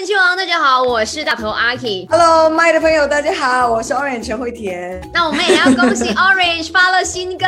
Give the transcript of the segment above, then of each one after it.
人气王，大家好，我是大头阿 K。Hello，麦的朋友，大家好，我是 Orange 陈慧甜。那我们也要恭喜 Orange 发了新歌，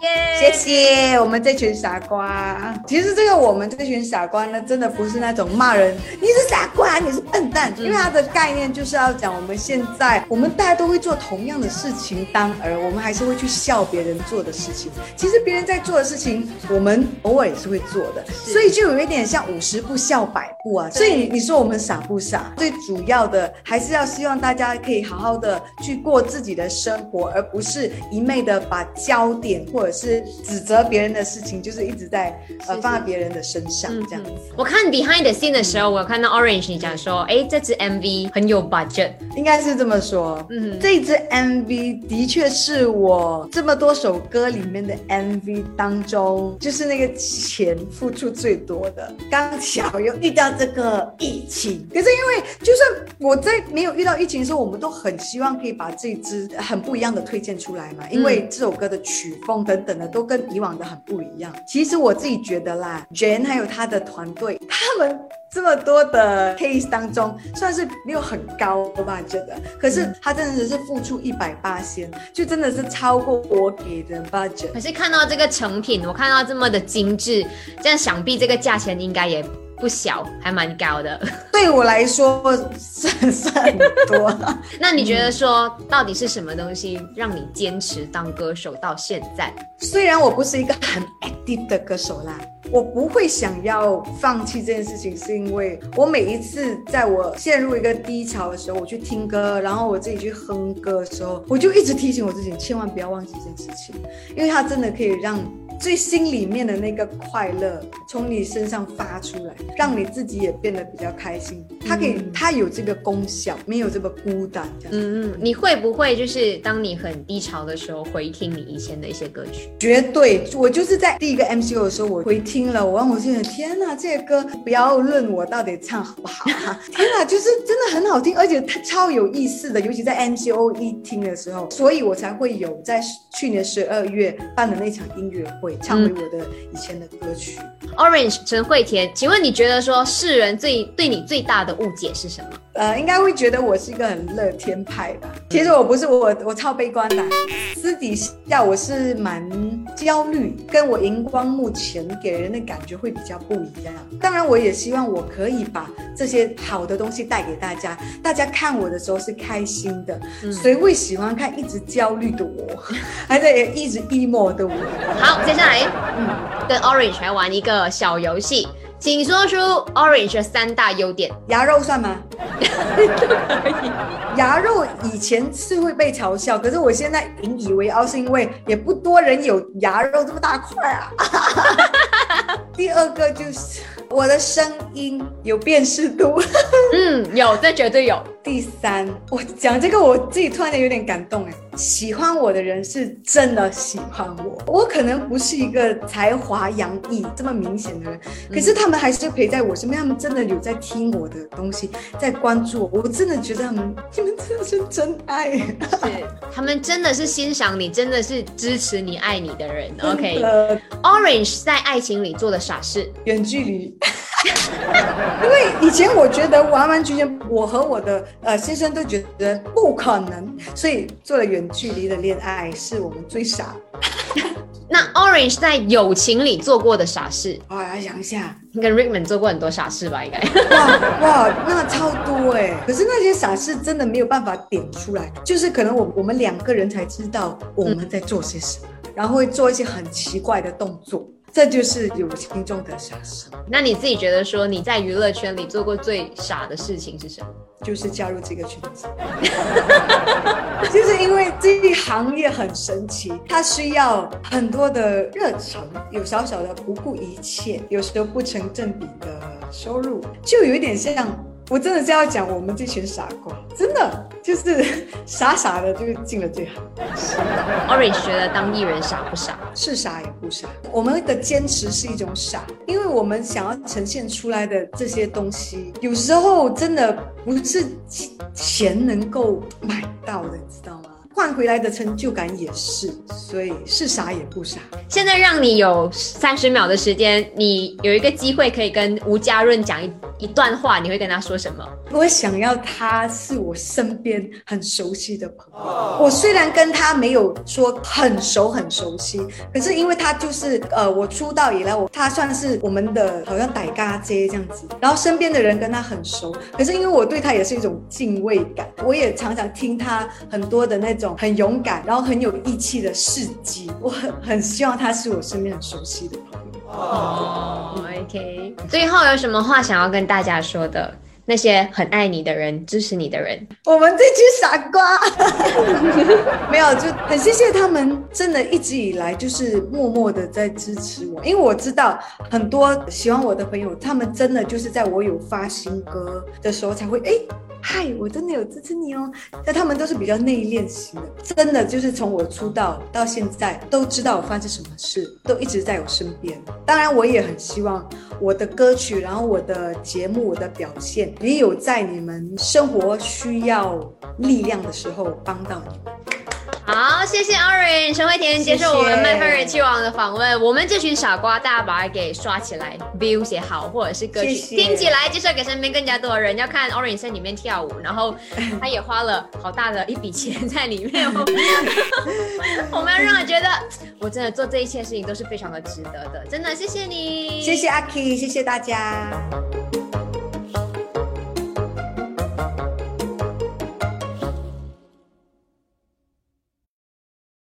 耶！谢谢我们这群傻瓜。其实这个我们这群傻瓜呢，真的不是那种骂人，你是傻瓜，你是笨蛋，因为它的概念就是要讲我们现在我们大家都会做同样的事情，当而我们还是会去笑别人做的事情。其实别人在做的事情，我们偶尔也是会做的，所以就有一点像五十步笑百步啊。所以你你说我们傻不傻？最主要的还是要希望大家可以好好的去过自己的生活，而不是一昧的把焦点或者是指责别人的事情，就是一直在呃放在别人的身上这样子。我看 Behind the Scene 的时候，我有看到 Orange 你讲说，哎，这支 MV 很有 budget，应该是这么说。嗯这一支 MV 的确是我这么多首歌里面的 MV 当中，就是那个钱付出最多的。刚巧又遇到这个疫情，可是因为就算我在没有遇到疫情的时候，我们都很希望可以把这支很不一样的推荐出来嘛，因为这首歌的曲风等等的都跟以往的很不一样。其实我自己觉得啦，Jane 还有他的团队，他们这么多的 case 当中，算是没有很高吧，觉得。可是他真的是付出一百八千，就真的是超过我给的 budget。可是看到这个成品，我看到这么的精致，这样想必这个价钱应该也不小，还蛮高的。对我来说算算很多。那你觉得说，到底是什么东西让你坚持当歌手到现在？虽然我不是一个很 active 的歌手啦，我不会想要放弃这件事情，是因为我每一次在我陷入一个低潮的时候，我去听歌，然后我自己去哼歌的时候，我就一直提醒我自己，千万不要忘记这件事情，因为它真的可以让最心里面的那个快乐从你身上发出来，让你自己也变得比较开心。它可以，它有这个功效，没有这么孤单。嗯嗯，你会不会就是当你很低潮的时候，回听你以前的一些歌曲？绝对，我就是在第一个 MCO 的时候，我回听了，我让我心想，天哪，这个歌不要论我到底唱好不好啊，天哪，就是真的很好听，而且它超有意思的，尤其在 MCO 一听的时候，所以我才会有在去年十二月办的那场音乐会，唱回我的以前的歌曲。Orange 陈慧甜，请问你觉得说世人最对你最大的误解是什么？呃，应该会觉得我是一个很乐天派吧。其实我不是，我我超悲观的。私底下我是蛮焦虑，跟我荧光幕前给人的感觉会比较不一样。当然，我也希望我可以把这些好的东西带给大家，大家看我的时候是开心的。谁会喜欢看一直焦虑的我，还在一直 emo 的我？好，接下来，嗯，跟 Orange 来玩一个小游戏，请说出 Orange 的三大优点。牙肉算吗？牙肉以前是会被嘲笑，可是我现在引以为傲，是因为也不多人有牙肉这么大块啊。第二个就是我的声音有辨识度。嗯，有，这绝对有。第三，我讲这个我自己突然间有点感动哎，喜欢我的人是真的喜欢我，我可能不是一个才华洋溢这么明显的人，可是他们还是陪在我身边，他们真的有在听我的东西，在关注我，我真的觉得他们你们真的是真爱。是，他们真的是欣赏你，真的是支持你、爱你的人。OK，Orange、在爱情里做的傻事，远距离。因为以前我觉得完完全全，我和我的呃先生都觉得不可能，所以做了远距离的恋爱，是我们最傻。那 Orange 在友情里做过的傻事，我来想一下，你跟 Rickman 做过很多傻事吧？应该。哇哇，那超多哎！可是那些傻事真的没有办法点出来，就是可能我我们两个人才知道我们在做些什么，然后会做一些很奇怪的动作，这就是有心中的傻事，那你自己觉得说你在娱乐圈里做过最傻的事情是什么？就是加入这个圈子，就是因为这一行业很神奇，它需要很多的热忱，有小小的不顾一切，有时候不成正比的收入，就有一点像。我真的是要讲我们这群傻瓜，真的就是傻傻的就进了这行。Orange 觉得当艺人傻不傻？是傻也不傻，我们的坚持是一种傻，因为我们想要呈现出来的这些东西，有时候真的不是钱能够买到的，你知道吗？换回来的成就感也是，所以是傻也不傻。现在让你有三十秒的时间，你有一个机会可以跟吴家润讲一一段话，你会跟他说什么？我想要他是我身边很熟悉的朋友。我虽然跟他没有说很熟很熟悉，可是因为他就是呃，我出道以来，我他算是我们的好像歹嘎街这样子，然后身边的人跟他很熟，可是因为我对他也是一种敬畏感，我也常常听他很多的那种很勇敢，然后很有义气的事迹，我很很希望他是我身边很熟悉的朋友。哦，OK。最后有什么话想要跟大家说的？那些很爱你的人，支持你的人，我们这群傻瓜，没有，就很谢谢他们，真的一直以来就是默默的在支持我，因为我知道很多喜欢我的朋友，他们真的就是在我有发新歌的时候才会哎。嗨，我真的有支持你哦。但他们都是比较内敛型的，真的就是从我出道到现在，都知道我发生什么事，都一直在我身边。当然，我也很希望我的歌曲，然后我的节目，我的表现，也有在你们生活需要力量的时候帮到你们。好，谢谢 Orange 陈慧田接受我们麦克人气王的访问。我们这群傻瓜，大家把它给刷起来，views 也好，或者是歌曲听起来，介绍给身边更加多的人。要看 Orange 在里面跳舞，然后他也花了好大的一笔钱在里面。我们要让他觉得，我真的做这一切事情都是非常的值得的。真的，谢谢你，谢谢阿 K，谢谢大家。